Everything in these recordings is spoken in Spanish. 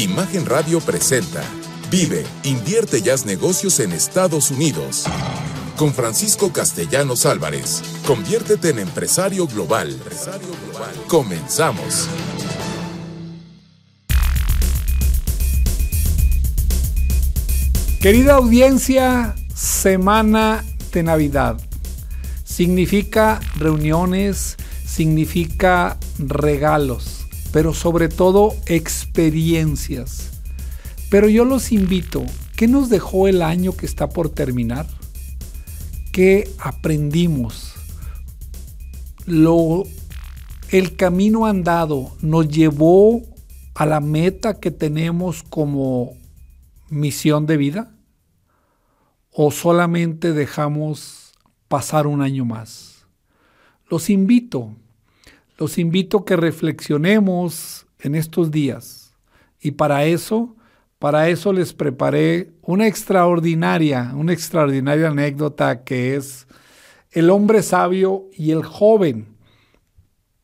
Imagen Radio presenta Vive, invierte y haz negocios en Estados Unidos. Con Francisco Castellanos Álvarez. Conviértete en empresario global. Comenzamos. Querida audiencia, semana de Navidad. Significa reuniones, significa regalos, pero sobre todo experiencias. Pero yo los invito, ¿qué nos dejó el año que está por terminar? ¿Qué aprendimos? Lo, el camino andado nos llevó a la meta que tenemos como misión de vida? ¿O solamente dejamos pasar un año más? Los invito, los invito a que reflexionemos en estos días. Y para eso, para eso les preparé una extraordinaria, una extraordinaria anécdota que es el hombre sabio y el joven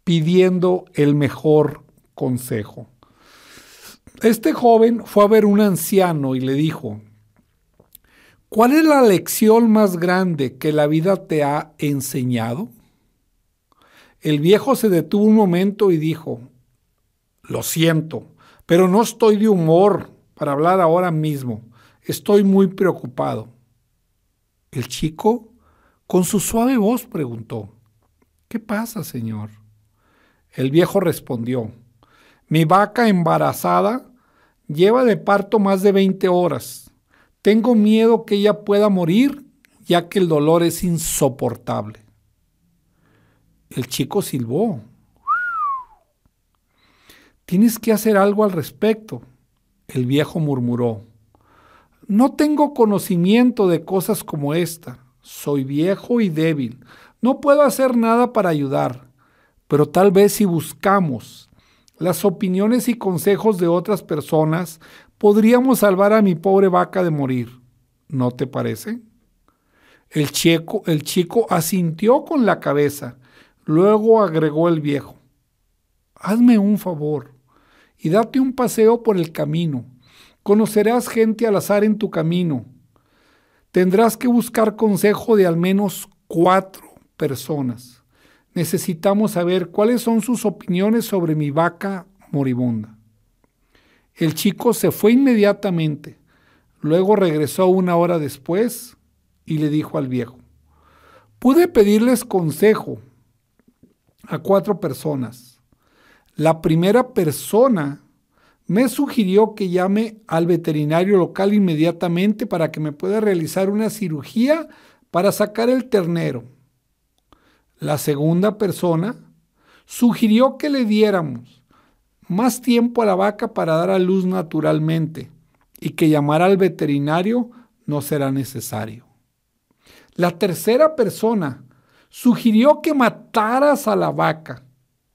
pidiendo el mejor consejo. Este joven fue a ver un anciano y le dijo, ¿cuál es la lección más grande que la vida te ha enseñado? El viejo se detuvo un momento y dijo, lo siento, pero no estoy de humor para hablar ahora mismo. Estoy muy preocupado. El chico, con su suave voz, preguntó, ¿qué pasa, señor? El viejo respondió, mi vaca embarazada lleva de parto más de 20 horas. Tengo miedo que ella pueda morir ya que el dolor es insoportable. El chico silbó. Tienes que hacer algo al respecto. El viejo murmuró. No tengo conocimiento de cosas como esta. Soy viejo y débil. No puedo hacer nada para ayudar. Pero tal vez si buscamos las opiniones y consejos de otras personas, podríamos salvar a mi pobre vaca de morir. ¿No te parece? El chico, el chico asintió con la cabeza. Luego agregó el viejo. Hazme un favor y date un paseo por el camino. Conocerás gente al azar en tu camino. Tendrás que buscar consejo de al menos cuatro personas necesitamos saber cuáles son sus opiniones sobre mi vaca moribunda. El chico se fue inmediatamente, luego regresó una hora después y le dijo al viejo, pude pedirles consejo a cuatro personas. La primera persona me sugirió que llame al veterinario local inmediatamente para que me pueda realizar una cirugía para sacar el ternero. La segunda persona sugirió que le diéramos más tiempo a la vaca para dar a luz naturalmente y que llamar al veterinario no será necesario. La tercera persona sugirió que mataras a la vaca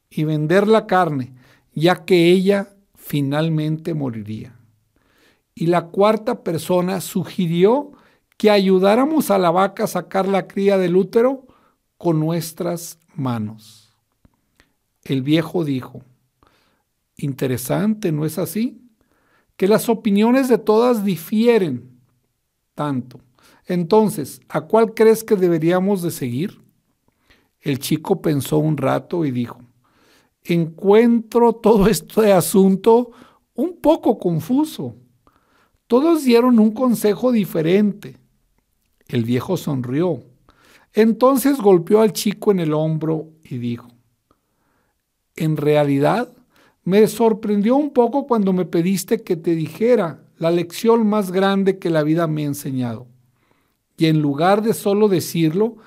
y vender la carne, ya que ella finalmente moriría. Y la cuarta persona sugirió que ayudáramos a la vaca a sacar la cría del útero con nuestras manos. El viejo dijo, interesante, ¿no es así? Que las opiniones de todas difieren tanto. Entonces, ¿a cuál crees que deberíamos de seguir? El chico pensó un rato y dijo, encuentro todo este asunto un poco confuso. Todos dieron un consejo diferente. El viejo sonrió entonces golpeó al chico en el hombro y dijo, en realidad me sorprendió un poco cuando me pediste que te dijera la lección más grande que la vida me ha enseñado. Y en lugar de solo decirlo,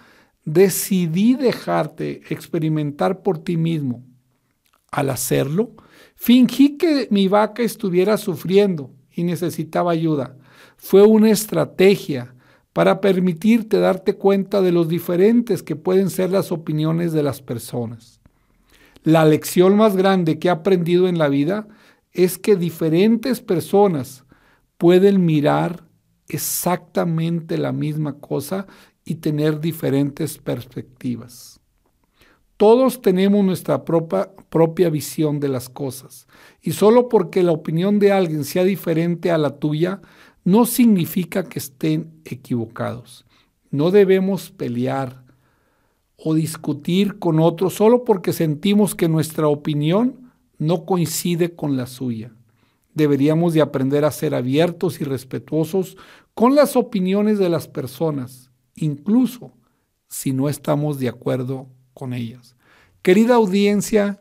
decidí dejarte experimentar por ti mismo. Al hacerlo, fingí que mi vaca estuviera sufriendo y necesitaba ayuda. Fue una estrategia para permitirte darte cuenta de los diferentes que pueden ser las opiniones de las personas. La lección más grande que he aprendido en la vida es que diferentes personas pueden mirar exactamente la misma cosa y tener diferentes perspectivas. Todos tenemos nuestra propia, propia visión de las cosas. Y solo porque la opinión de alguien sea diferente a la tuya, no significa que estén equivocados. No debemos pelear o discutir con otros solo porque sentimos que nuestra opinión no coincide con la suya. Deberíamos de aprender a ser abiertos y respetuosos con las opiniones de las personas, incluso si no estamos de acuerdo con ellas. Querida audiencia,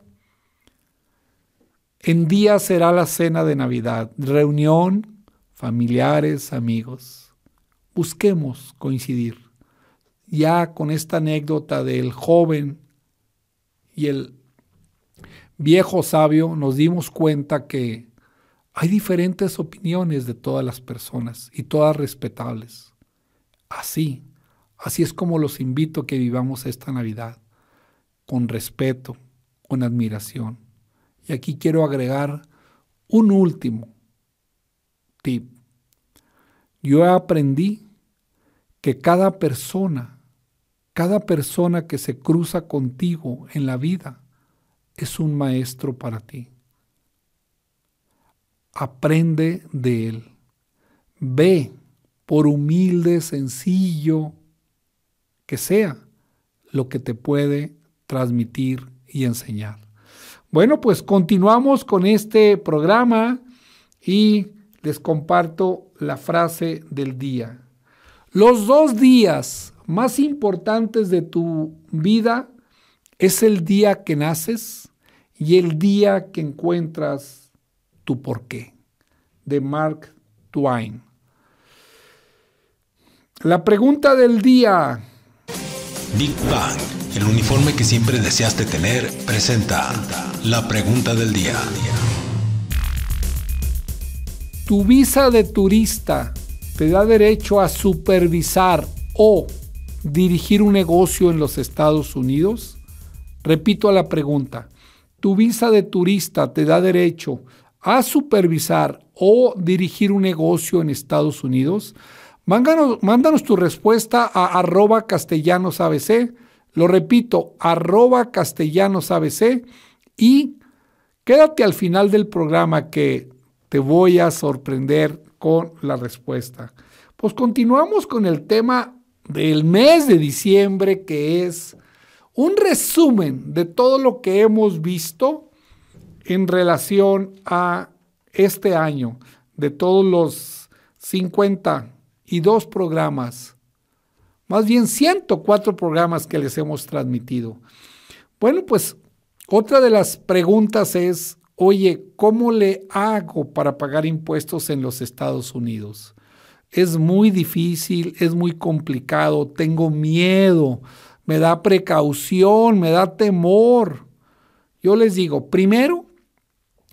en día será la cena de Navidad, reunión, familiares, amigos. Busquemos coincidir. Ya con esta anécdota del joven y el viejo sabio nos dimos cuenta que hay diferentes opiniones de todas las personas y todas respetables. Así, así es como los invito a que vivamos esta Navidad, con respeto, con admiración. Y aquí quiero agregar un último tip. Yo aprendí que cada persona, cada persona que se cruza contigo en la vida es un maestro para ti aprende de él. Ve, por humilde, sencillo sea, lo que te puede transmitir y enseñar. Bueno, pues continuamos con este programa y les comparto la frase del día. Los dos días más importantes de tu vida es el día que naces y el día que encuentras tu porqué, de Mark Twain. La pregunta del día. Big Bang, el uniforme que siempre deseaste tener, presenta la pregunta del día. ¿Tu visa de turista te da derecho a supervisar o dirigir un negocio en los Estados Unidos? Repito la pregunta. ¿Tu visa de turista te da derecho a supervisar o dirigir un negocio en Estados Unidos? Mándanos, tu respuesta a arroba castellanosabc. Lo repito, arroba castellanosabc. Y quédate al final del programa que te voy a sorprender con la respuesta. Pues continuamos con el tema del mes de diciembre, que es un resumen de todo lo que hemos visto en relación a este año de todos los 52 programas, más bien 104 programas que les hemos transmitido. Bueno, pues otra de las preguntas es, oye, ¿cómo le hago para pagar impuestos en los Estados Unidos? Es muy difícil, es muy complicado, tengo miedo, me da precaución, me da temor. Yo les digo, primero,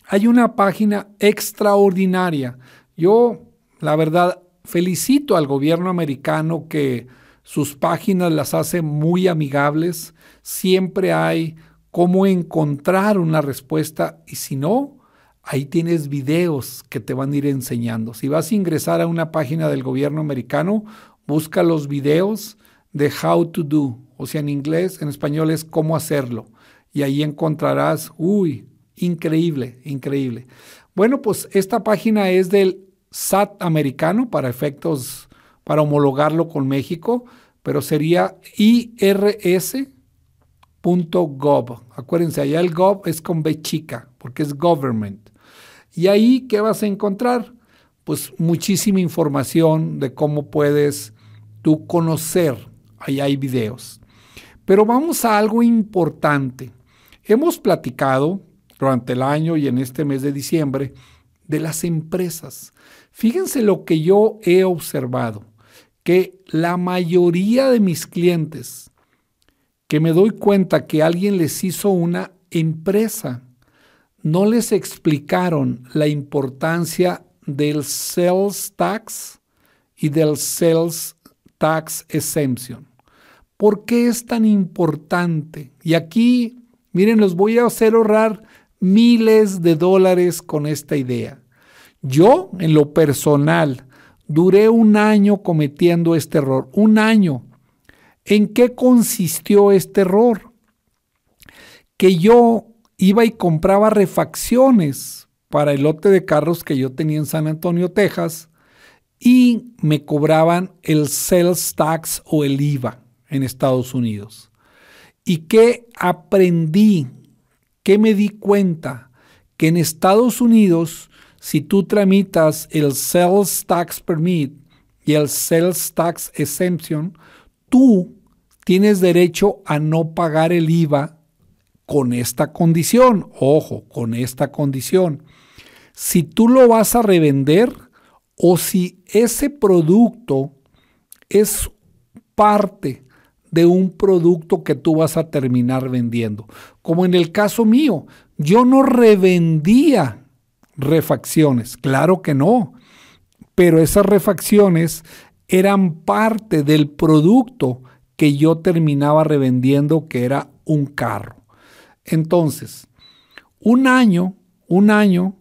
hay una página extraordinaria. Yo, la verdad, felicito al gobierno americano que sus páginas las hace muy amigables. Siempre hay cómo encontrar una respuesta y si no, ahí tienes videos que te van a ir enseñando. Si vas a ingresar a una página del gobierno americano, busca los videos de how to do, o sea, en inglés, en español es cómo hacerlo. Y ahí encontrarás, uy, Increíble, increíble. Bueno, pues esta página es del SAT americano para efectos, para homologarlo con México, pero sería irs.gov. Acuérdense, allá el gov es con B chica, porque es government. Y ahí, ¿qué vas a encontrar? Pues muchísima información de cómo puedes tú conocer. Ahí hay videos. Pero vamos a algo importante. Hemos platicado durante el año y en este mes de diciembre de las empresas. Fíjense lo que yo he observado, que la mayoría de mis clientes, que me doy cuenta que alguien les hizo una empresa, no les explicaron la importancia del sales tax y del sales tax exemption. ¿Por qué es tan importante? Y aquí, miren, los voy a hacer ahorrar miles de dólares con esta idea. Yo, en lo personal, duré un año cometiendo este error. Un año. ¿En qué consistió este error? que yo iba y compraba refacciones para el lote de carros que yo tenía en San Antonio, Texas, y me cobraban el sales tax o el IVA en Estados Unidos. ¿Y qué aprendí? ¿Qué me di cuenta? Que en Estados Unidos, si tú tramitas el sales tax permit y el sales tax exemption, tú tienes derecho a no pagar el IVA con esta condición. Ojo, con esta condición. Si tú lo vas a revender o si ese producto es parte de un producto que tú vas a terminar vendiendo. Como en el caso mío, yo no revendía refacciones, claro que no, pero esas refacciones eran parte del producto que yo terminaba revendiendo, que era un carro. Entonces, un año, un año,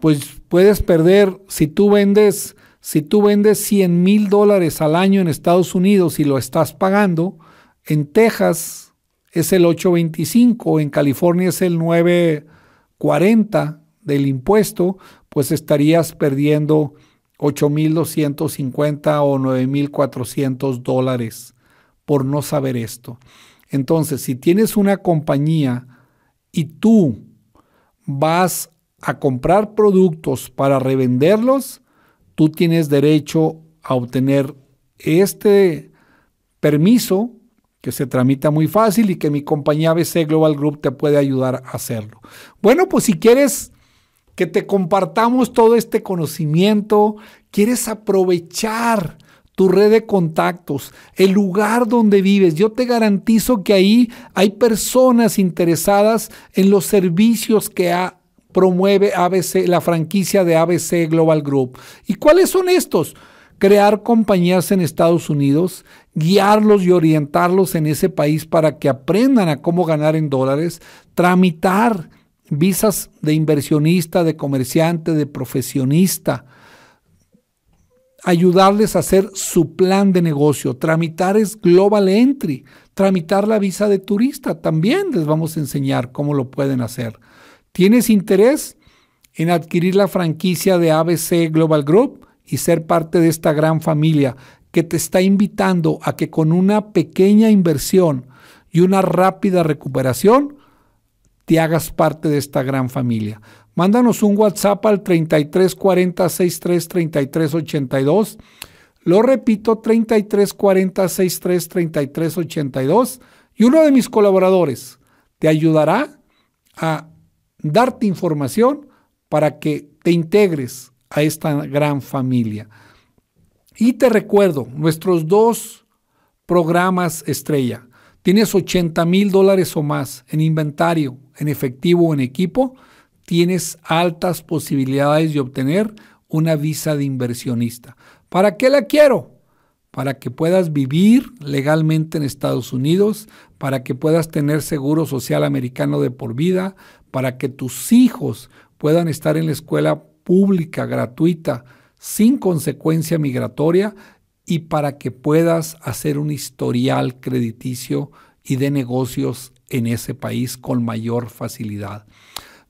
pues puedes perder, si tú vendes, si tú vendes 100 mil dólares al año en Estados Unidos y lo estás pagando, en Texas es el 825, en California es el 940 del impuesto, pues estarías perdiendo 8.250 o 9.400 dólares por no saber esto. Entonces, si tienes una compañía y tú vas a comprar productos para revenderlos, tú tienes derecho a obtener este permiso que se tramita muy fácil y que mi compañía ABC Global Group te puede ayudar a hacerlo. Bueno, pues si quieres que te compartamos todo este conocimiento, quieres aprovechar tu red de contactos, el lugar donde vives. Yo te garantizo que ahí hay personas interesadas en los servicios que promueve ABC, la franquicia de ABC Global Group. ¿Y cuáles son estos? Crear compañías en Estados Unidos, guiarlos y orientarlos en ese país para que aprendan a cómo ganar en dólares, tramitar visas de inversionista, de comerciante, de profesionista, ayudarles a hacer su plan de negocio. Tramitar es Global Entry. Tramitar la visa de turista también les vamos a enseñar cómo lo pueden hacer. ¿Tienes interés en adquirir la franquicia de ABC Global Group y ser parte de esta gran familia que te está invitando a que con una pequeña inversión y una rápida recuperación te hagas parte de esta gran familia? Mándanos un WhatsApp al 3340 63 33 82. Lo repito, 3340 63 33 82. Y uno de mis colaboradores te ayudará a darte información para que te integres a esta gran familia. Y te recuerdo, nuestros dos programas estrella. Tienes 80 mil dólares o más en inventario, en efectivo o en equipo tienes altas posibilidades de obtener una visa de inversionista. ¿Para qué la quiero? Para que puedas vivir legalmente en Estados Unidos, para que puedas tener seguro social americano de por vida, para que tus hijos puedan estar en la escuela pública gratuita sin consecuencia migratoria y para que puedas hacer un historial crediticio y de negocios en ese país con mayor facilidad.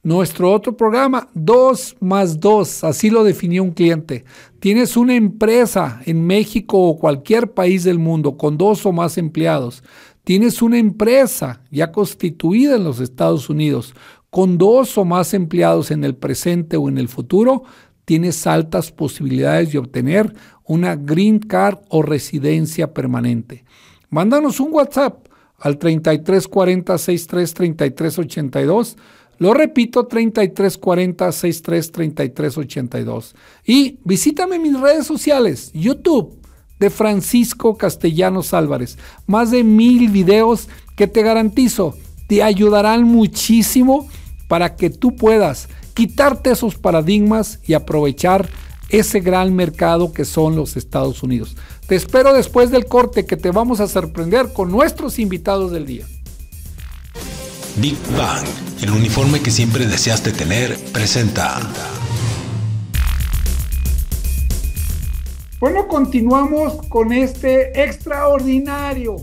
Nuestro otro programa, 2 más 2, así lo definió un cliente. Tienes una empresa en México o cualquier país del mundo con dos o más empleados. Tienes una empresa ya constituida en los Estados Unidos con dos o más empleados en el presente o en el futuro. Tienes altas posibilidades de obtener una green card o residencia permanente. Mándanos un WhatsApp al 3340 63 33 82 lo repito, 3340 63 33 82. Y visítame mis redes sociales, YouTube de Francisco Castellanos Álvarez. Más de mil videos que te garantizo te ayudarán muchísimo para que tú puedas quitarte esos paradigmas y aprovechar ese gran mercado que son los Estados Unidos. Te espero después del corte que te vamos a sorprender con nuestros invitados del día. Big Bang, el uniforme que siempre deseaste tener, presenta. Bueno, continuamos con este extraordinario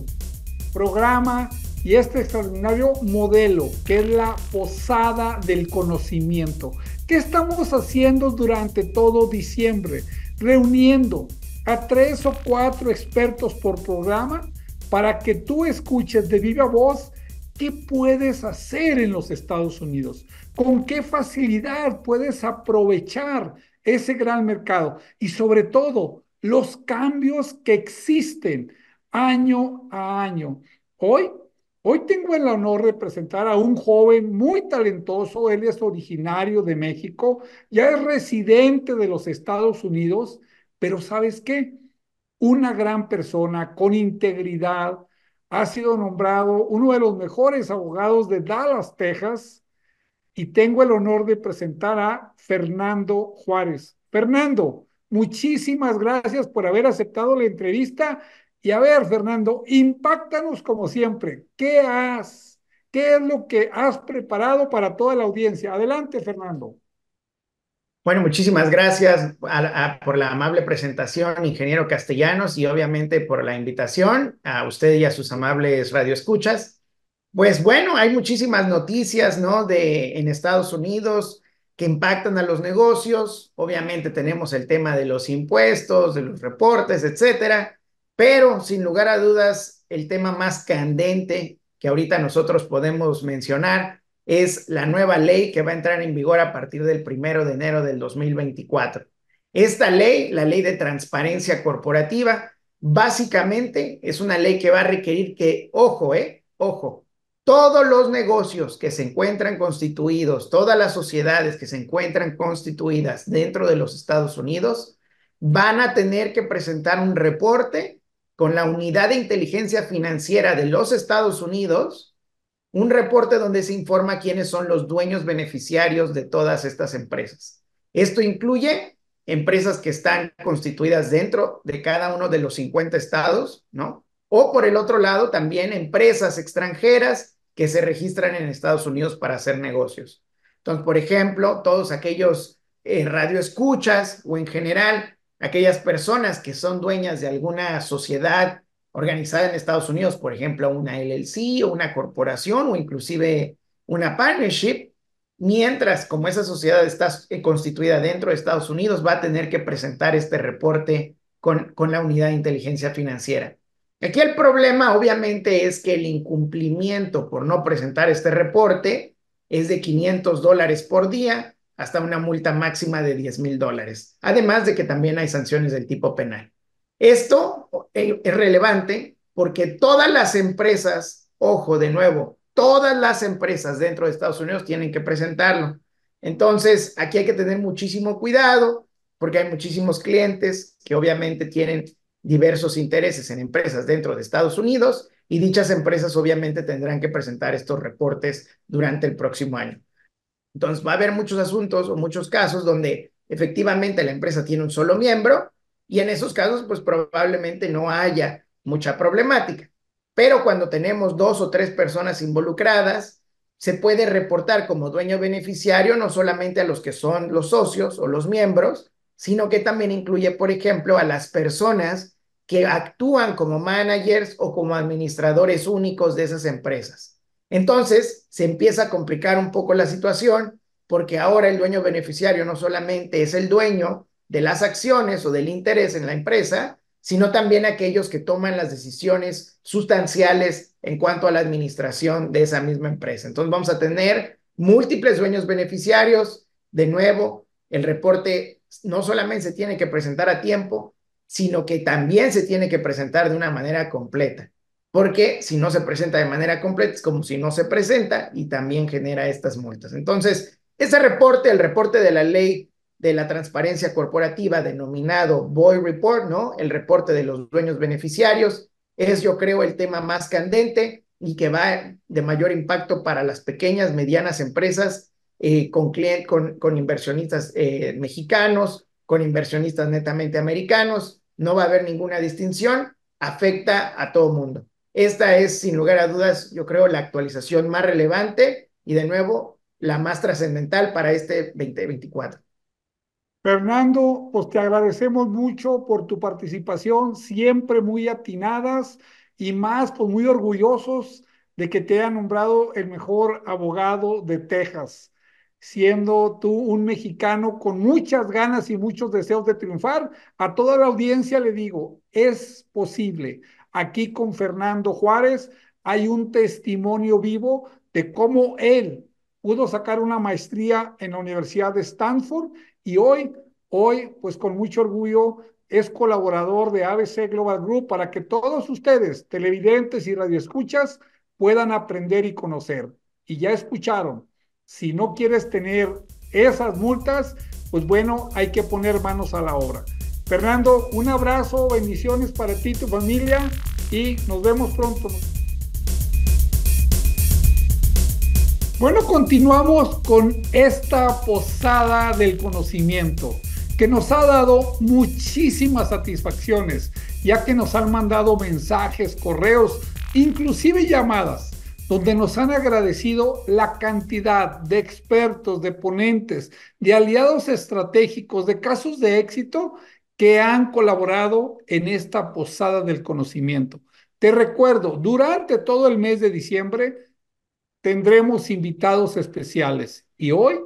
programa y este extraordinario modelo que es la posada del conocimiento. ¿Qué estamos haciendo durante todo diciembre? Reuniendo a tres o cuatro expertos por programa para que tú escuches de viva voz qué puedes hacer en los Estados Unidos, con qué facilidad puedes aprovechar ese gran mercado y sobre todo los cambios que existen año a año. Hoy, hoy tengo el honor de presentar a un joven muy talentoso, él es originario de México, ya es residente de los Estados Unidos, pero ¿sabes qué? Una gran persona con integridad, ha sido nombrado uno de los mejores abogados de Dallas, Texas, y tengo el honor de presentar a Fernando Juárez. Fernando, muchísimas gracias por haber aceptado la entrevista. Y a ver, Fernando, impactanos como siempre. ¿Qué has, qué es lo que has preparado para toda la audiencia? Adelante, Fernando. Bueno, muchísimas gracias por la amable presentación, ingeniero Castellanos, y obviamente por la invitación a usted y a sus amables radioescuchas. Pues bueno, hay muchísimas noticias, ¿no? De en Estados Unidos que impactan a los negocios. Obviamente tenemos el tema de los impuestos, de los reportes, etcétera. Pero sin lugar a dudas, el tema más candente que ahorita nosotros podemos mencionar es la nueva ley que va a entrar en vigor a partir del primero de enero del 2024. Esta ley, la ley de transparencia corporativa, básicamente es una ley que va a requerir que, ojo, eh, ojo, todos los negocios que se encuentran constituidos, todas las sociedades que se encuentran constituidas dentro de los Estados Unidos, van a tener que presentar un reporte con la unidad de inteligencia financiera de los Estados Unidos un reporte donde se informa quiénes son los dueños beneficiarios de todas estas empresas. Esto incluye empresas que están constituidas dentro de cada uno de los 50 estados, ¿no? O por el otro lado, también empresas extranjeras que se registran en Estados Unidos para hacer negocios. Entonces, por ejemplo, todos aquellos eh, radioescuchas o en general aquellas personas que son dueñas de alguna sociedad organizada en Estados Unidos, por ejemplo, una LLC o una corporación o inclusive una partnership, mientras como esa sociedad está eh, constituida dentro de Estados Unidos, va a tener que presentar este reporte con, con la unidad de inteligencia financiera. Aquí el problema obviamente es que el incumplimiento por no presentar este reporte es de 500 dólares por día hasta una multa máxima de 10 mil dólares, además de que también hay sanciones del tipo penal. Esto eh, es relevante porque todas las empresas, ojo de nuevo, todas las empresas dentro de Estados Unidos tienen que presentarlo. Entonces, aquí hay que tener muchísimo cuidado porque hay muchísimos clientes que obviamente tienen diversos intereses en empresas dentro de Estados Unidos y dichas empresas obviamente tendrán que presentar estos reportes durante el próximo año. Entonces, va a haber muchos asuntos o muchos casos donde efectivamente la empresa tiene un solo miembro y en esos casos, pues probablemente no haya mucha problemática. Pero cuando tenemos dos o tres personas involucradas, se puede reportar como dueño beneficiario no solamente a los que son los socios o los miembros, sino que también incluye, por ejemplo, a las personas que actúan como managers o como administradores únicos de esas empresas. Entonces, se empieza a complicar un poco la situación porque ahora el dueño beneficiario no solamente es el dueño, de las acciones o del interés en la empresa, sino también aquellos que toman las decisiones sustanciales en cuanto a la administración de esa misma empresa. Entonces vamos a tener múltiples dueños beneficiarios. De nuevo, el reporte no solamente se tiene que presentar a tiempo, sino que también se tiene que presentar de una manera completa. Porque si no se presenta de manera completa, es como si no se presenta y también genera estas multas. Entonces, ese reporte, el reporte de la ley de la transparencia corporativa denominado Boy Report, ¿no? El reporte de los dueños beneficiarios es, yo creo, el tema más candente y que va de mayor impacto para las pequeñas, medianas empresas eh, con, con, con, inversionistas eh, mexicanos, con inversionistas netamente americanos. No va a haber ninguna distinción, afecta a todo mundo. Esta es, sin lugar a dudas, yo creo, la actualización más relevante y, de nuevo, la más trascendental para este 2024. Fernando, pues te agradecemos mucho por tu participación, siempre muy atinadas y más, pues muy orgullosos de que te haya nombrado el mejor abogado de Texas, siendo tú un mexicano con muchas ganas y muchos deseos de triunfar. A toda la audiencia le digo, es posible. Aquí con Fernando Juárez hay un testimonio vivo de cómo él pudo sacar una maestría en la Universidad de Stanford y hoy, hoy, pues con mucho orgullo, es colaborador de ABC Global Group para que todos ustedes, televidentes y radioescuchas, puedan aprender y conocer. Y ya escucharon, si no quieres tener esas multas, pues bueno, hay que poner manos a la obra. Fernando, un abrazo, bendiciones para ti y tu familia y nos vemos pronto. Bueno, continuamos con esta posada del conocimiento que nos ha dado muchísimas satisfacciones, ya que nos han mandado mensajes, correos, inclusive llamadas, donde nos han agradecido la cantidad de expertos, de ponentes, de aliados estratégicos, de casos de éxito que han colaborado en esta posada del conocimiento. Te recuerdo, durante todo el mes de diciembre, tendremos invitados especiales. Y hoy,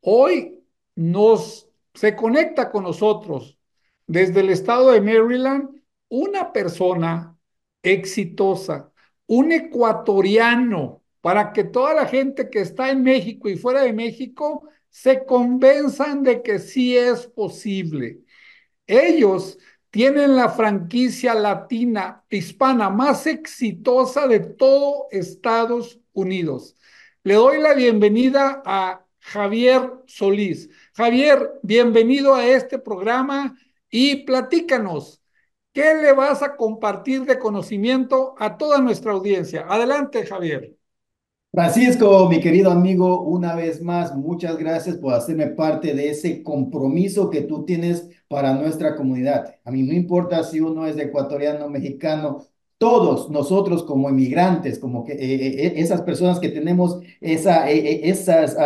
hoy nos se conecta con nosotros desde el estado de Maryland una persona exitosa, un ecuatoriano, para que toda la gente que está en México y fuera de México se convenzan de que sí es posible. Ellos tienen la franquicia latina hispana más exitosa de todo Estados Unidos. Le doy la bienvenida a Javier Solís. Javier, bienvenido a este programa y platícanos, ¿qué le vas a compartir de conocimiento a toda nuestra audiencia? Adelante, Javier. Francisco, mi querido amigo, una vez más, muchas gracias por hacerme parte de ese compromiso que tú tienes para nuestra comunidad. A mí no importa si uno es ecuatoriano, mexicano todos nosotros como inmigrantes, como que eh, eh, eh, esas personas que tenemos esa, esas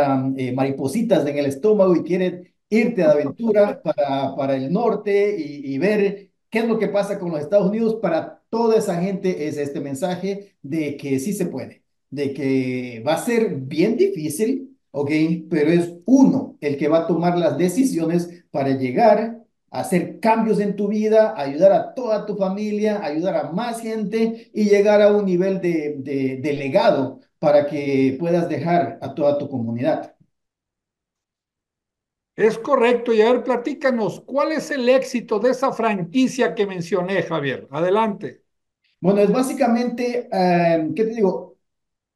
maripositas en el estómago y quieren irte a aventura para, para el norte y, y, ver qué es lo que pasa con los Estados Unidos, para toda esa gente es este mensaje de que sí se puede, de que va a ser bien difícil, ¿ok? Pero es uno el que va a tomar las decisiones para llegar hacer cambios en tu vida, ayudar a toda tu familia, ayudar a más gente y llegar a un nivel de, de, legado para que puedas dejar a toda tu comunidad. Es correcto. Y a ver, platícanos, ¿cuál es el éxito de esa franquicia que mencioné, Javier? Adelante. Bueno, es básicamente, eh, ¿qué te digo?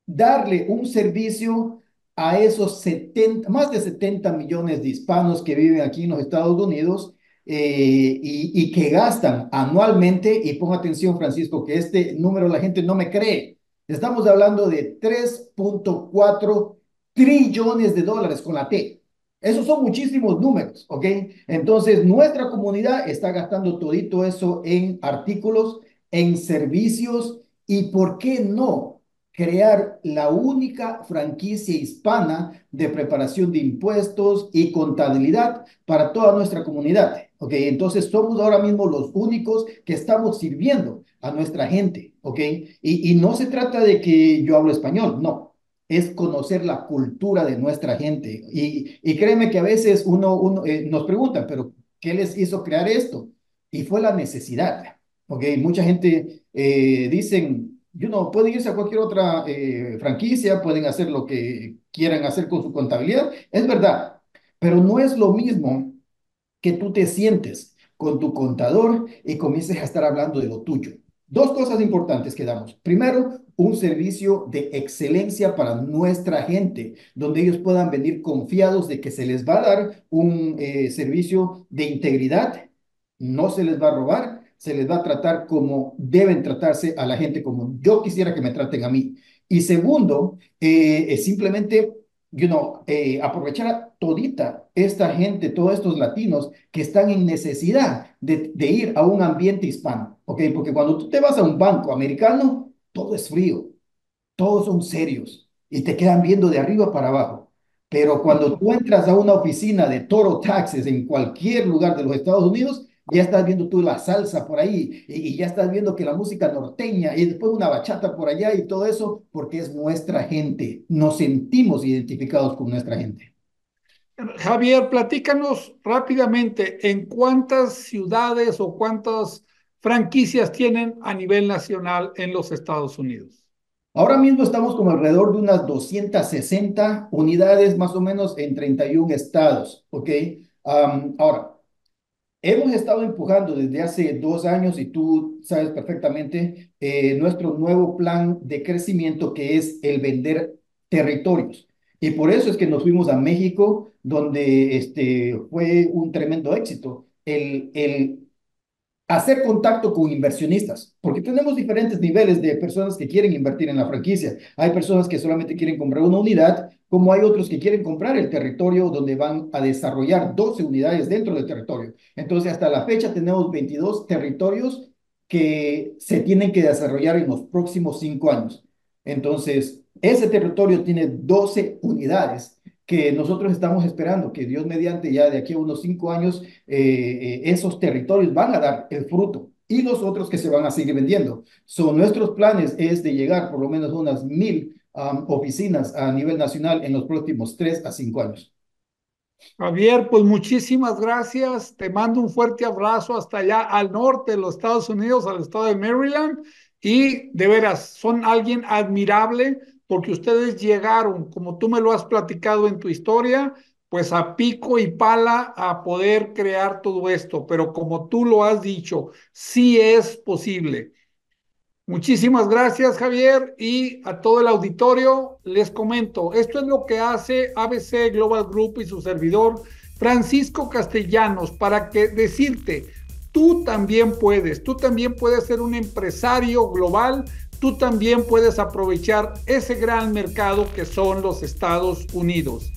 Darle un servicio a esos 70, más de 70 millones de hispanos que viven aquí en los Estados Unidos eh, y, que gastan anualmente, y ponga atención Francisco, que este número la gente no me cree, estamos hablando de 3.4 trillones de dólares con la T. Esos son muchísimos números, ¿ok? Entonces, nuestra comunidad está gastando todito eso en artículos, en servicios, y ¿por qué no? Crear la única franquicia hispana de preparación de impuestos y contabilidad para toda nuestra comunidad. ¿ok? Entonces somos ahora mismo los únicos que estamos sirviendo a nuestra gente, ¿ok? Y, y no se trata de que yo hablo español, no, es conocer la cultura de nuestra gente. Y, y créeme que a veces uno, uno eh, nos pregunta, pero ¿qué les hizo crear esto? Y fue la necesidad, ¿ok? Mucha gente eh, dicen, you know, pueden irse a cualquier otra eh, franquicia, pueden hacer lo que quieran hacer con su contabilidad, es verdad, pero no es lo mismo que tú te sientes con tu contador y comiences a estar hablando de lo tuyo. Dos cosas importantes que damos. Primero, un servicio de excelencia para nuestra gente, donde ellos puedan venir confiados de que se les va a dar un eh, servicio de integridad, no se les va a robar, se les va a tratar como deben tratarse a la gente, como yo quisiera que me traten a mí. Y segundo, eh, es simplemente you know, eh, aprovechar a todita esta gente, todos estos latinos que están en necesidad de, de, ir a un ambiente hispano, ¿ok? Porque cuando tú te vas a un banco americano, todo es frío, todos son serios y te quedan viendo de arriba para abajo. Pero cuando tú entras a una oficina de Toro Taxes en cualquier lugar de los Estados Unidos, ya estás viendo tú la salsa por ahí, y, y ya estás viendo que la música norteña, y después una bachata por allá y todo eso, porque es nuestra gente, nos sentimos identificados con nuestra gente. Javier, platícanos rápidamente en cuántas ciudades o cuántas franquicias tienen a nivel nacional en los Estados Unidos. Ahora mismo estamos como alrededor de unas 260 unidades más o menos en 31 estados, ¿ok? Um, ahora, hemos estado empujando desde hace dos años y tú sabes perfectamente eh, nuestro nuevo plan de crecimiento que es el vender territorios. Y por eso es que nos fuimos a México, donde este, fue un tremendo éxito. El, el hacer contacto con inversionistas, porque tenemos diferentes niveles de personas que quieren invertir en la franquicia. Hay personas que solamente quieren comprar una unidad, como hay otros que quieren comprar el territorio donde van a desarrollar 12 unidades dentro del territorio. Entonces, hasta la fecha tenemos 22 territorios que se tienen que desarrollar en los próximos cinco años. Entonces, ese territorio tiene 12 unidades que nosotros estamos esperando que Dios mediante ya de aquí a unos cinco años eh, eh, esos territorios van a dar el fruto y los otros que se van a seguir vendiendo. Son nuestros planes es de llegar por lo menos a unas mil oficinas a nivel nacional en los próximos tres a cinco años. Javier, pues muchísimas gracias. Te mando un fuerte abrazo hasta allá al norte de los Estados Unidos, al estado de Maryland. Y de veras, son alguien admirable porque ustedes llegaron, como tú me lo has platicado en tu historia, pues a pico y pala a poder crear todo esto, pero como tú lo has dicho, sí es posible. Muchísimas gracias, Javier, y a todo el auditorio les comento, esto es lo que hace ABC Global Group y su servidor Francisco Castellanos para que decirte, tú también puedes, tú también puedes ser un empresario global tú también puedes aprovechar ese gran mercado que son los Estados Unidos.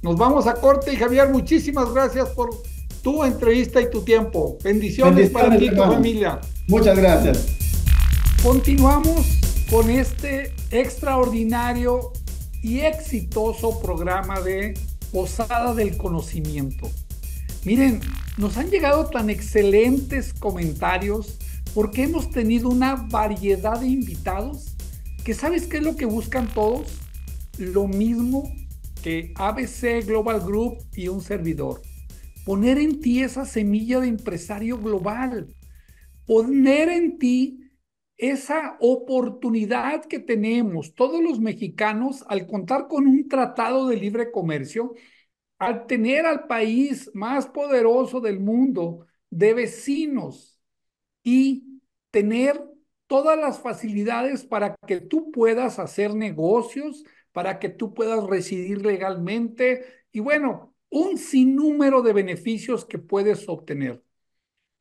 Nos vamos a corte y Javier, muchísimas gracias por tu entrevista y tu tiempo. Bendiciones, para ti y tu familia. Muchas gracias. Continuamos con este extraordinario y exitoso programa de Posada del Conocimiento. Miren, nos han llegado tan excelentes comentarios porque hemos tenido una variedad de invitados que sabes qué es lo que buscan todos? Lo mismo que ABC Global Group y un servidor. Poner en ti esa semilla de empresario global. Poner en ti esa oportunidad que tenemos todos los mexicanos al contar con un tratado de libre comercio, al tener al país más poderoso del mundo de vecinos y tener todas las facilidades para que tú puedas hacer negocios, para que tú puedas residir legalmente y bueno, un sinnúmero de beneficios que puedes obtener.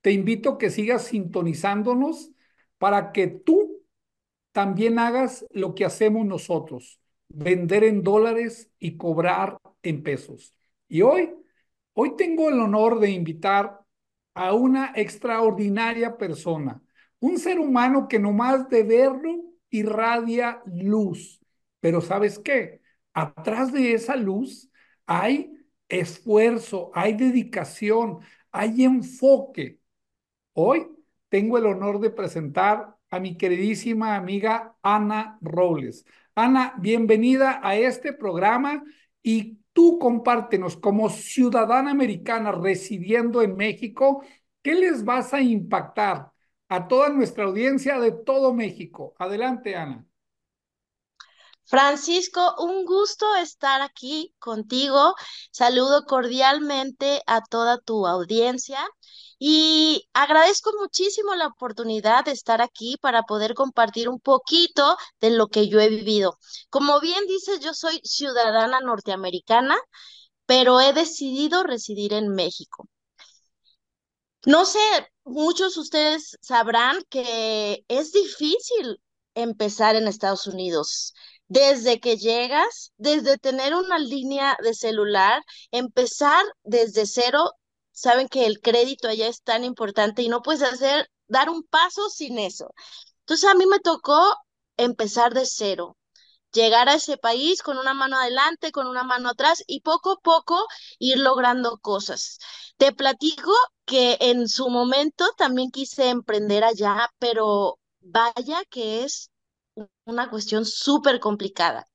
Te invito a que sigas sintonizándonos para que tú también hagas lo que hacemos nosotros, vender en dólares y cobrar en pesos. Y hoy, hoy tengo el honor de invitar a una extraordinaria persona, un ser humano que nomás de verlo irradia luz. Pero ¿sabes qué? Atrás de esa luz hay esfuerzo, hay dedicación, hay enfoque. Hoy tengo el honor de presentar a mi queridísima amiga Ana Robles. Ana, bienvenida a este programa y Tú compártenos como ciudadana americana residiendo en México, ¿qué les vas a impactar a toda nuestra audiencia de todo México? Adelante, Ana. Francisco, un gusto estar aquí contigo. Saludo cordialmente a toda tu audiencia y agradezco muchísimo la oportunidad de estar aquí para poder compartir un poquito de lo que yo he vivido. Como bien dices, yo soy ciudadana norteamericana, pero he decidido residir en México. No sé, muchos de ustedes sabrán que es difícil empezar en Estados Unidos. Desde que llegas, desde tener una línea de celular, empezar desde cero saben que el crédito allá es tan importante y no puedes hacer, dar un paso sin eso. Entonces a mí me tocó empezar de cero. llegar a ese país con una mano adelante, con una mano atrás y poco a poco ir logrando cosas. Te platico que en su momento también quise emprender allá, pero vaya que es una cuestión súper complicada.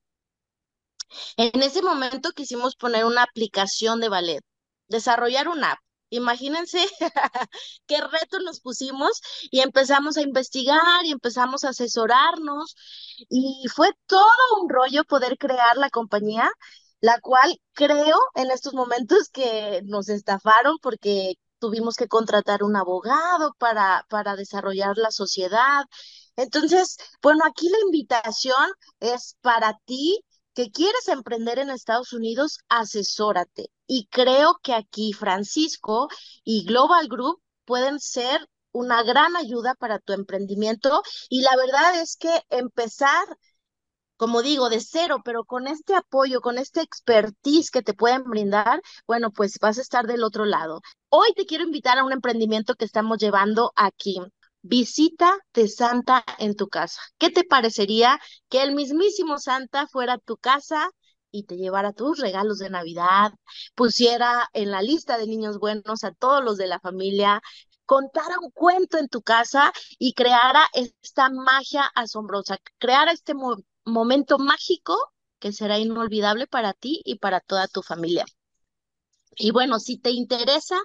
En ese momento quisimos poner una aplicación de ballet, desarrollar una app. Imagínense qué reto nos pusimos y empezamos a investigar y empezamos a asesorarnos y fue todo un rollo poder crear la compañía, la cual creo en estos momentos que nos estafaron porque tuvimos que contratar un abogado para, para desarrollar la sociedad. Entonces, bueno, aquí la invitación es para ti que quieres emprender en Estados Unidos, asesórate. Y creo que aquí Francisco y Global Group pueden ser una gran ayuda para tu emprendimiento. Y la verdad es que empezar, como digo, de cero, pero con este apoyo, con este expertise que te pueden brindar, bueno, pues vas a estar del otro lado. Hoy te quiero invitar a un emprendimiento que estamos llevando aquí visita de Santa en tu casa. ¿Qué te parecería que el mismísimo Santa fuera a tu casa y te llevara tus regalos de Navidad, pusiera en la lista de niños buenos a todos los de la familia, contara un cuento en tu casa y creara esta magia asombrosa, creara este momento mágico que será inolvidable para ti y para toda tu familia. Y bueno, si te interesa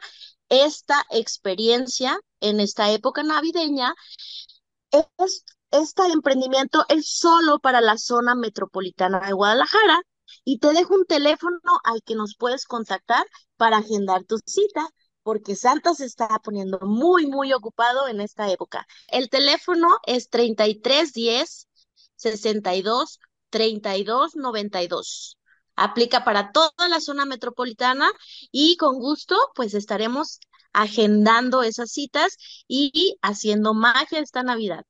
esta experiencia en esta época navideña, es, este emprendimiento es solo para la zona metropolitana de Guadalajara y te dejo un teléfono al que nos puedes contactar para agendar tu cita porque Santa se está poniendo muy, muy ocupado en esta época. El teléfono es 3310 62 32 92. Aplica para toda la zona metropolitana y con gusto pues estaremos agendando esas citas y haciendo magia esta Navidad.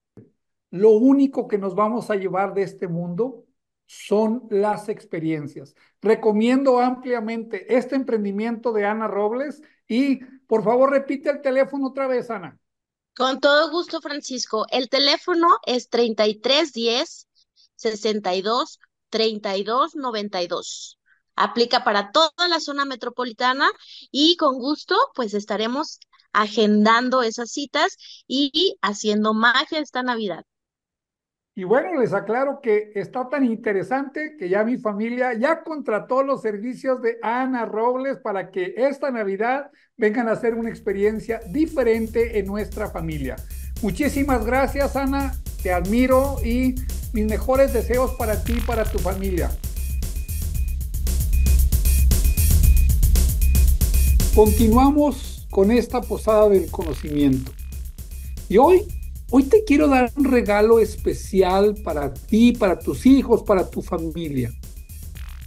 Lo único que nos vamos a llevar de este mundo son las experiencias. Recomiendo ampliamente este emprendimiento de Ana Robles y por favor repite el teléfono otra vez, Ana. Con todo gusto, Francisco. El teléfono es 3310 62 3292. Aplica para toda la zona metropolitana y con gusto pues estaremos agendando esas citas y haciendo magia esta Navidad. Y bueno, les aclaro que está tan interesante que ya mi familia ya contrató los servicios de Ana Robles para que esta Navidad vengan a hacer una experiencia diferente en nuestra familia. Muchísimas gracias, Ana. Te admiro y mis mejores deseos para ti y para tu familia. Continuamos con esta posada del conocimiento. Y hoy, hoy te quiero dar un regalo especial para ti, para tus hijos, para tu familia.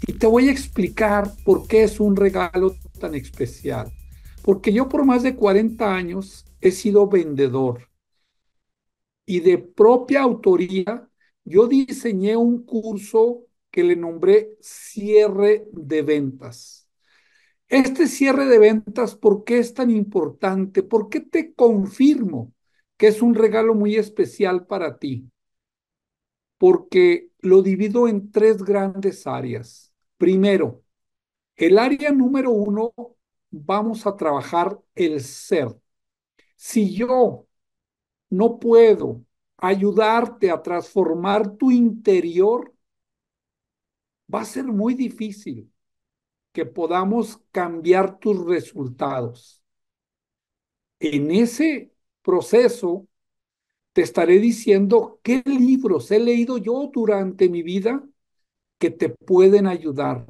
Y te voy a explicar por qué es un regalo tan especial. Porque yo por más de 40 años he sido vendedor. Y de propia autoría yo diseñé un curso que le nombré cierre de ventas. Este cierre de ventas, ¿por qué es tan importante? ¿Por qué te confirmo que es un regalo muy especial para ti? Porque lo divido en tres grandes áreas. Primero, el área número uno, vamos a trabajar el ser. Si yo no puedo ayudarte a transformar tu interior, va a ser muy difícil que podamos cambiar tus resultados. En ese proceso, te estaré diciendo qué libros he leído yo durante mi vida que te pueden ayudar.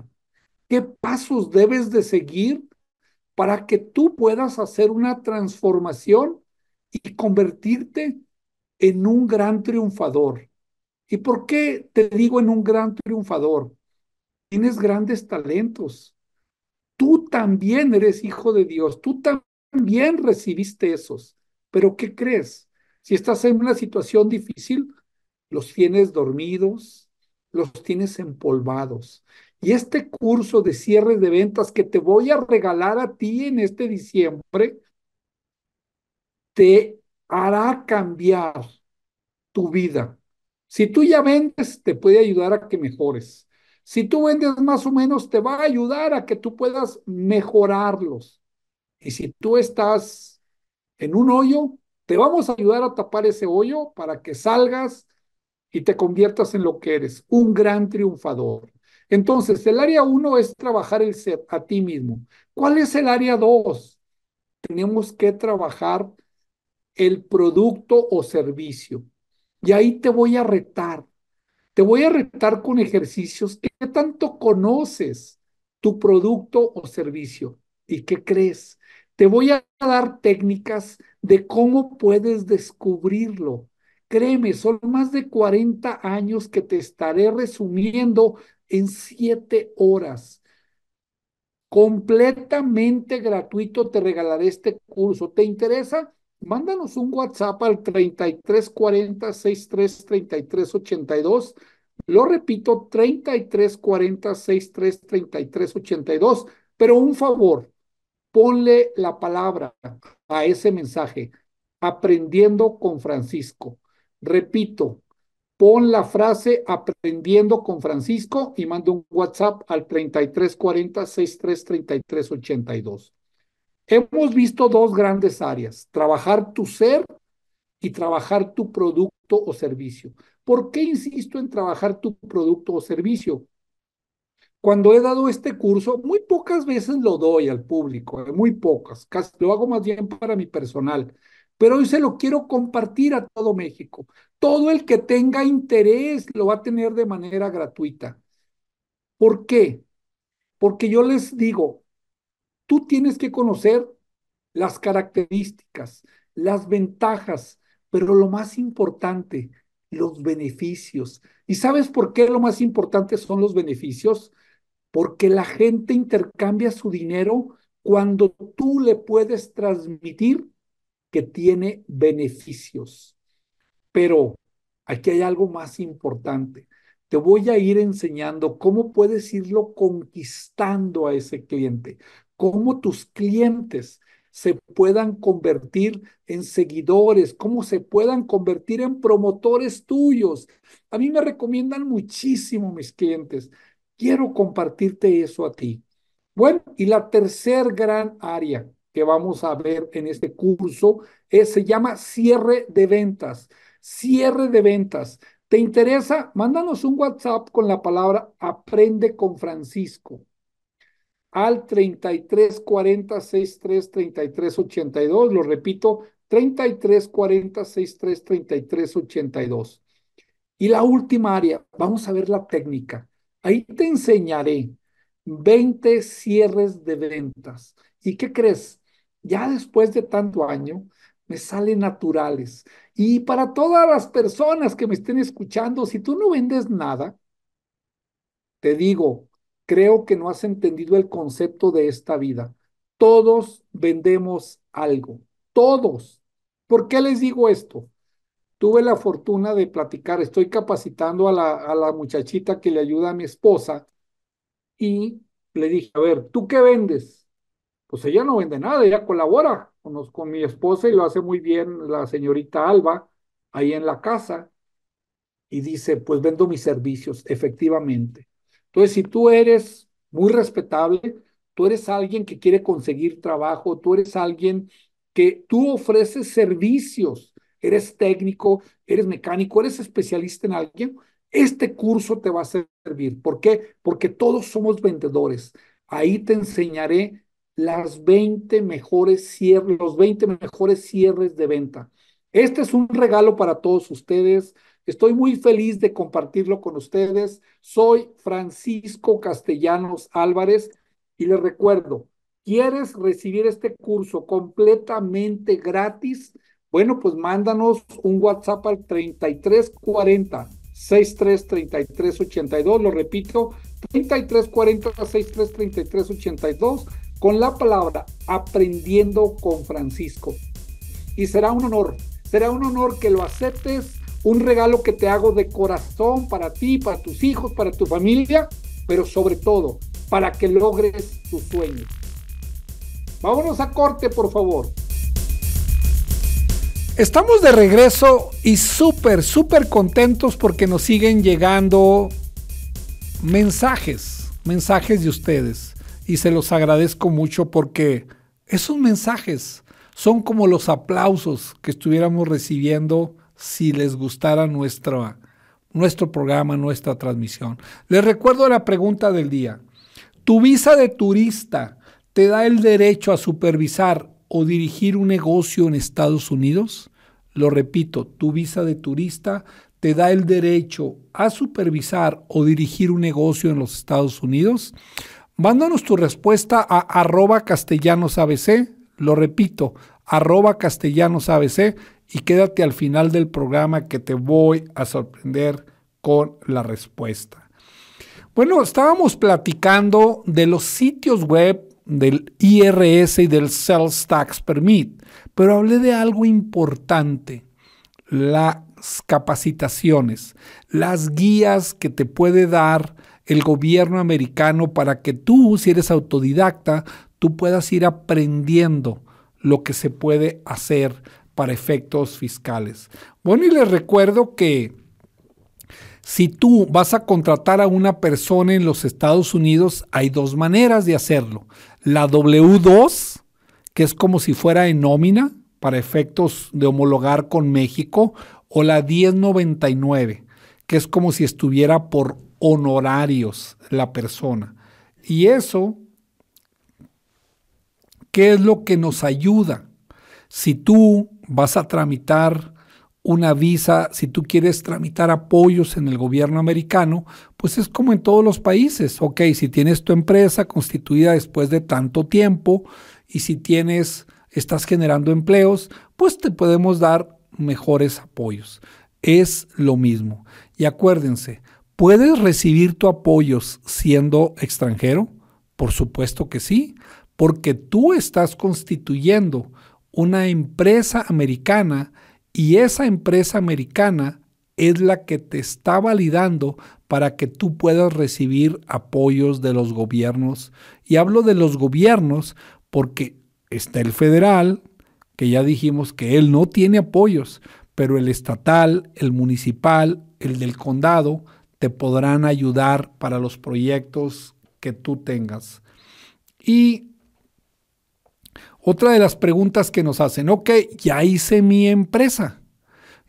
¿Qué pasos debes de seguir para que tú puedas hacer una transformación y convertirte en un gran triunfador. ¿Y por qué te digo en un gran triunfador? Tienes grandes talentos. Tú también eres hijo de Dios. Tú también recibiste esos. Pero ¿qué crees? Si estás en una situación difícil, los tienes dormidos, los tienes empolvados. Y este curso de cierre de ventas que te voy a regalar a ti en este diciembre, te hará cambiar tu vida. Si tú ya vendes, te puede ayudar a que mejores. Si tú vendes más o menos, te va a ayudar a que tú puedas mejorarlos. Y si tú estás en un hoyo, te vamos a ayudar a tapar ese hoyo para que salgas y te conviertas en lo que eres, un gran triunfador. Entonces, el área uno es trabajar el ser a ti mismo. ¿Cuál es el área dos? Tenemos que trabajar el producto o servicio. Y ahí te voy a retar. Te voy a retar con ejercicios. ¿Qué tanto conoces tu producto o servicio? ¿Y qué crees? Te voy a dar técnicas de cómo puedes descubrirlo. Créeme, son más de 40 años que te estaré resumiendo en 7 horas. Completamente gratuito te regalaré este curso. ¿Te interesa? Mándanos un WhatsApp al 3340 63 33 82. Lo repito, 3340 63 33 82. Pero un favor, ponle la palabra a ese mensaje, aprendiendo con Francisco. Repito, pon la frase aprendiendo con Francisco y manda un WhatsApp al 3340 63 33 82. Hemos visto dos grandes áreas, trabajar tu ser y trabajar tu producto o servicio. ¿Por qué insisto en trabajar tu producto o servicio? Cuando he dado este curso, muy pocas veces lo doy al público, eh, muy pocas, casi lo hago más bien para mi personal, pero hoy se lo quiero compartir a todo México. Todo el que tenga interés lo va a tener de manera gratuita. ¿Por qué? Porque yo les digo, Tú tienes que conocer las características, las ventajas, pero lo más importante, los beneficios. ¿Y sabes por qué lo más importante son los beneficios? Porque la gente intercambia su dinero cuando tú le puedes transmitir que tiene beneficios. Pero aquí hay algo más importante. Te voy a ir enseñando cómo puedes irlo conquistando a ese cliente cómo tus clientes se puedan convertir en seguidores, cómo se puedan convertir en promotores tuyos. A mí me recomiendan muchísimo mis clientes. Quiero compartirte eso a ti. Bueno, y la tercer gran área que vamos a ver en este curso es, se llama cierre de ventas. Cierre de ventas. ¿Te interesa? Mándanos un WhatsApp con la palabra aprende con Francisco al 33 40 63 33 82. Lo repito, 33 40 63 33 82. Y la última área, vamos a ver la técnica. Ahí te enseñaré 20 cierres de ventas. ¿Y qué crees? Ya después de tanto año, me salen naturales. Y para todas las personas que me estén escuchando, si tú no vendes nada, te digo, creo que no has entendido el concepto de esta vida. Todos vendemos algo, todos. ¿Por qué les digo esto? Tuve la fortuna de platicar, estoy capacitando a la, a la muchachita que le ayuda a mi esposa y le dije, a ver, ¿tú qué vendes? Pues ella no vende nada, ella colabora con, con mi esposa y lo hace muy bien la señorita Alba ahí en la casa y dice, pues vendo mis servicios, efectivamente. Entonces, si tú eres muy respetable, tú eres alguien que quiere conseguir trabajo, tú eres alguien que tú ofreces servicios, eres técnico, eres mecánico, eres especialista en alguien, este curso te va a servir. ¿Por qué? Porque todos somos vendedores. Ahí te enseñaré las 20 mejores cierres, los 20 mejores cierres de venta. Este es un regalo para todos ustedes. Estoy muy feliz de compartirlo con ustedes. Soy Francisco Castellanos Álvarez y les recuerdo, ¿quieres recibir este curso completamente gratis? Bueno, pues mándanos un WhatsApp al 3340 633382, lo repito, 3340 633382 con la palabra aprendiendo con Francisco. Y será un honor, será un honor que lo aceptes un regalo que te hago de corazón para ti, para tus hijos, para tu familia, pero sobre todo para que logres tus sueños. Vámonos a corte, por favor. Estamos de regreso y súper, súper contentos porque nos siguen llegando mensajes, mensajes de ustedes. Y se los agradezco mucho porque esos mensajes son como los aplausos que estuviéramos recibiendo si les gustara nuestra, nuestro programa, nuestra transmisión. Les recuerdo la pregunta del día. ¿Tu visa de turista te da el derecho a supervisar o dirigir un negocio en Estados Unidos? Lo repito, tu visa de turista te da el derecho a supervisar o dirigir un negocio en los Estados Unidos. Mándanos tu respuesta a arroba castellanosabc, lo repito, arroba castellanosabc y quédate al final del programa que te voy a sorprender con la respuesta. Bueno, estábamos platicando de los sitios web del IRS y del Sales Tax Permit, pero hablé de algo importante, las capacitaciones, las guías que te puede dar el gobierno americano para que tú, si eres autodidacta, tú puedas ir aprendiendo lo que se puede hacer para efectos fiscales. Bueno, y les recuerdo que si tú vas a contratar a una persona en los Estados Unidos, hay dos maneras de hacerlo. La W2, que es como si fuera en nómina para efectos de homologar con México, o la 1099, que es como si estuviera por honorarios la persona. Y eso, ¿qué es lo que nos ayuda? Si tú vas a tramitar una visa, si tú quieres tramitar apoyos en el gobierno americano, pues es como en todos los países. Ok, si tienes tu empresa constituida después de tanto tiempo y si tienes, estás generando empleos, pues te podemos dar mejores apoyos. Es lo mismo. Y acuérdense, ¿puedes recibir tu apoyos siendo extranjero? Por supuesto que sí, porque tú estás constituyendo una empresa americana y esa empresa americana es la que te está validando para que tú puedas recibir apoyos de los gobiernos. Y hablo de los gobiernos porque está el federal, que ya dijimos que él no tiene apoyos, pero el estatal, el municipal, el del condado, te podrán ayudar para los proyectos que tú tengas. Y otra de las preguntas que nos hacen, ok, ya hice mi empresa,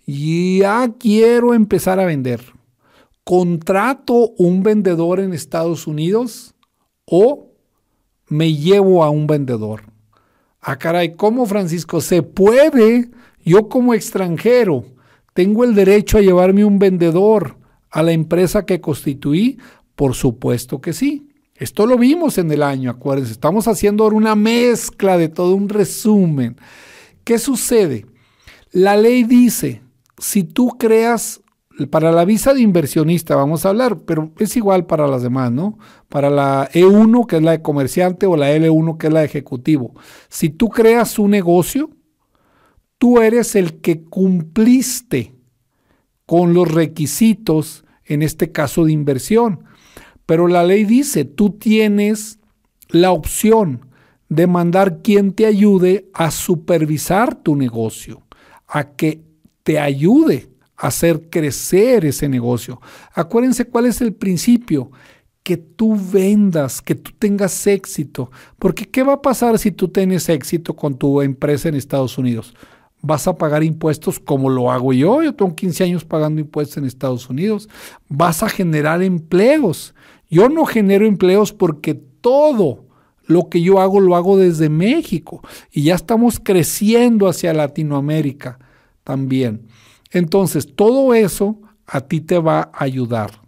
ya quiero empezar a vender. ¿Contrato un vendedor en Estados Unidos o me llevo a un vendedor? Ah, caray, ¿cómo Francisco? ¿Se puede? Yo como extranjero tengo el derecho a llevarme un vendedor a la empresa que constituí. Por supuesto que sí. Esto lo vimos en el año, acuérdense, estamos haciendo ahora una mezcla de todo un resumen. ¿Qué sucede? La ley dice, si tú creas, para la visa de inversionista vamos a hablar, pero es igual para las demás, ¿no? Para la E1, que es la de comerciante, o la L1, que es la de ejecutivo. Si tú creas un negocio, tú eres el que cumpliste con los requisitos, en este caso de inversión. Pero la ley dice, tú tienes la opción de mandar quien te ayude a supervisar tu negocio, a que te ayude a hacer crecer ese negocio. Acuérdense cuál es el principio, que tú vendas, que tú tengas éxito. Porque ¿qué va a pasar si tú tienes éxito con tu empresa en Estados Unidos? Vas a pagar impuestos como lo hago yo. Yo tengo 15 años pagando impuestos en Estados Unidos. Vas a generar empleos. Yo no genero empleos porque todo lo que yo hago lo hago desde México y ya estamos creciendo hacia Latinoamérica también. Entonces, todo eso a ti te va a ayudar.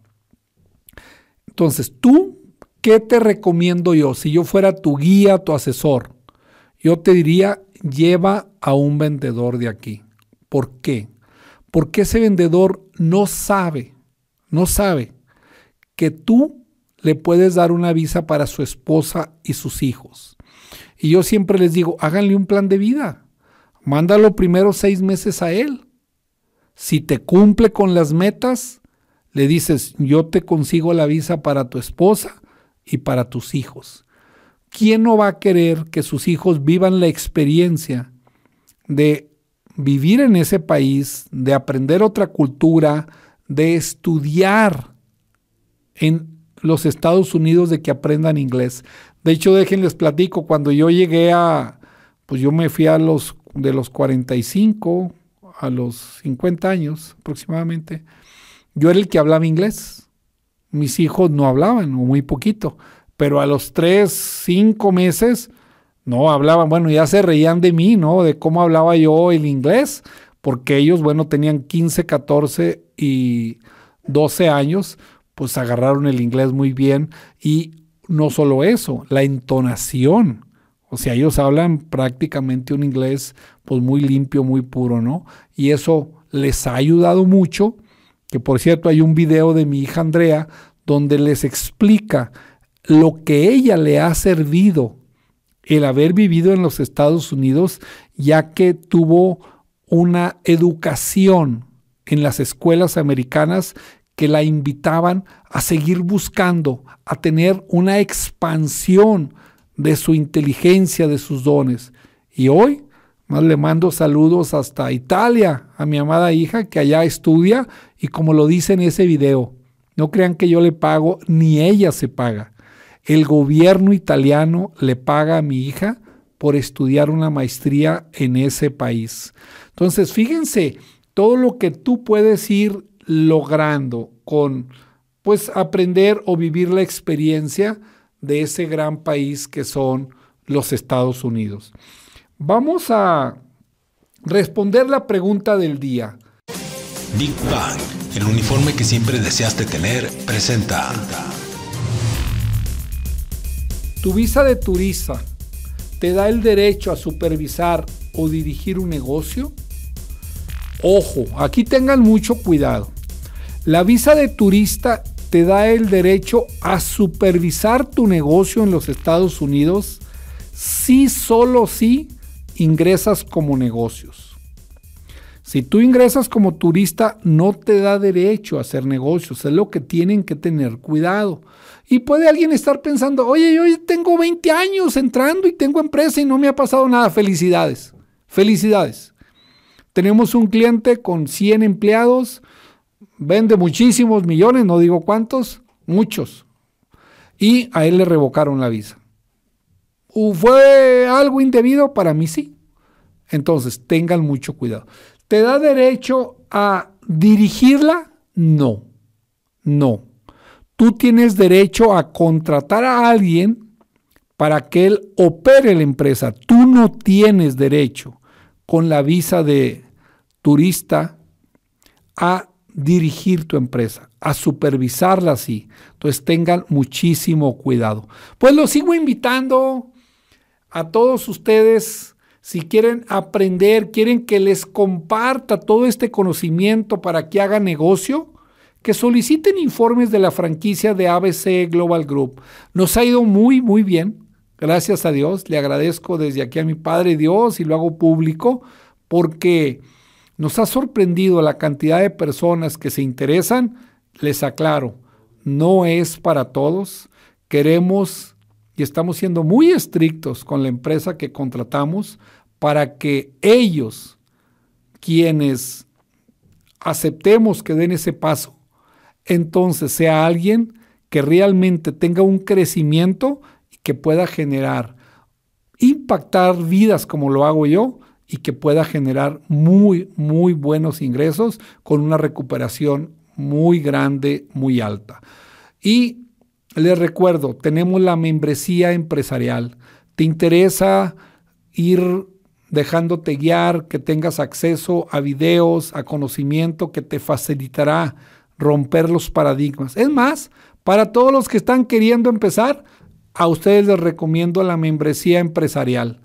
Entonces, tú, ¿qué te recomiendo yo? Si yo fuera tu guía, tu asesor, yo te diría, lleva a un vendedor de aquí. ¿Por qué? Porque ese vendedor no sabe, no sabe que tú le puedes dar una visa para su esposa y sus hijos. Y yo siempre les digo, háganle un plan de vida. Mándalo primero seis meses a él. Si te cumple con las metas, le dices, yo te consigo la visa para tu esposa y para tus hijos. ¿Quién no va a querer que sus hijos vivan la experiencia de vivir en ese país, de aprender otra cultura, de estudiar en los Estados Unidos, de que aprendan inglés. De hecho, déjenles platico, cuando yo llegué a, pues yo me fui a los, de los 45 a los 50 años aproximadamente, yo era el que hablaba inglés. Mis hijos no hablaban, o muy poquito, pero a los 3, 5 meses, no hablaban, bueno, ya se reían de mí, ¿no? De cómo hablaba yo el inglés, porque ellos, bueno, tenían 15, 14 y 12 años, pues agarraron el inglés muy bien y no solo eso, la entonación. O sea, ellos hablan prácticamente un inglés pues muy limpio, muy puro, ¿no? Y eso les ha ayudado mucho, que por cierto hay un video de mi hija Andrea donde les explica lo que ella le ha servido el haber vivido en los Estados Unidos, ya que tuvo una educación en las escuelas americanas que la invitaban a seguir buscando, a tener una expansión de su inteligencia, de sus dones. Y hoy más le mando saludos hasta Italia a mi amada hija que allá estudia y como lo dice en ese video, no crean que yo le pago, ni ella se paga. El gobierno italiano le paga a mi hija por estudiar una maestría en ese país. Entonces, fíjense todo lo que tú puedes ir logrando con pues aprender o vivir la experiencia de ese gran país que son los Estados Unidos. Vamos a responder la pregunta del día. Big Bang, el uniforme que siempre deseaste tener, presenta. Tu visa de turista te da el derecho a supervisar o dirigir un negocio. Ojo, aquí tengan mucho cuidado. La visa de turista te da el derecho a supervisar tu negocio en los Estados Unidos si solo si ingresas como negocios. Si tú ingresas como turista, no te da derecho a hacer negocios. Es lo que tienen que tener cuidado. Y puede alguien estar pensando, oye, yo tengo 20 años entrando y tengo empresa y no me ha pasado nada. Felicidades. Felicidades. Tenemos un cliente con 100 empleados vende muchísimos millones, no digo cuántos, muchos. Y a él le revocaron la visa. ¿Fue algo indebido? Para mí sí. Entonces, tengan mucho cuidado. ¿Te da derecho a dirigirla? No, no. Tú tienes derecho a contratar a alguien para que él opere la empresa. Tú no tienes derecho con la visa de turista a dirigir tu empresa, a supervisarla así. Entonces tengan muchísimo cuidado. Pues los sigo invitando a todos ustedes, si quieren aprender, quieren que les comparta todo este conocimiento para que hagan negocio, que soliciten informes de la franquicia de ABC Global Group. Nos ha ido muy, muy bien. Gracias a Dios. Le agradezco desde aquí a mi Padre Dios y lo hago público porque nos ha sorprendido la cantidad de personas que se interesan. Les aclaro, no es para todos. Queremos y estamos siendo muy estrictos con la empresa que contratamos para que ellos, quienes aceptemos que den ese paso, entonces sea alguien que realmente tenga un crecimiento que pueda generar, impactar vidas como lo hago yo y que pueda generar muy, muy buenos ingresos con una recuperación muy grande, muy alta. Y les recuerdo, tenemos la membresía empresarial. ¿Te interesa ir dejándote guiar, que tengas acceso a videos, a conocimiento que te facilitará romper los paradigmas? Es más, para todos los que están queriendo empezar, a ustedes les recomiendo la membresía empresarial.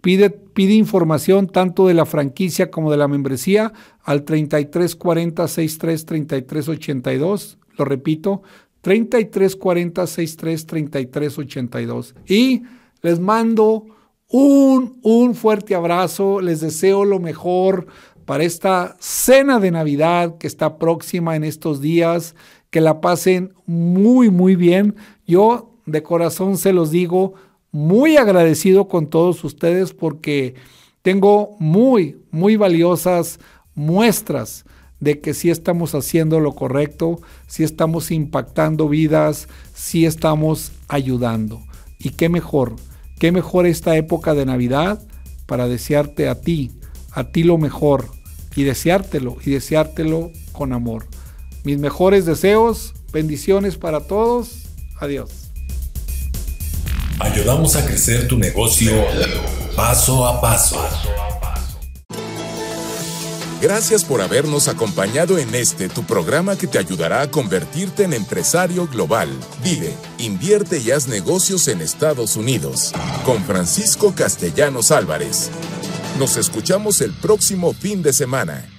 Pide, información tanto de la franquicia como de la membresía al 3340 63 33 82. Lo repito, 3340 63 33 82. Y les mando un, un fuerte abrazo. Les deseo lo mejor para esta cena de Navidad que está próxima en estos días. Que la pasen muy, muy bien. Yo de corazón se los digo muy agradecido con todos ustedes porque tengo muy, muy valiosas muestras de que sí estamos haciendo lo correcto, sí estamos impactando vidas, sí estamos ayudando. Y qué mejor, qué mejor esta época de Navidad para desearte a ti, a ti lo mejor, y deseártelo, y deseártelo con amor. Mis mejores deseos, bendiciones para todos, adiós. Ayudamos a crecer tu negocio paso a paso. Gracias por habernos acompañado en este tu programa que te ayudará a convertirte en empresario global. Vive, invierte y haz negocios en Estados Unidos. Con Francisco Castellanos Álvarez. Nos escuchamos el próximo fin de semana.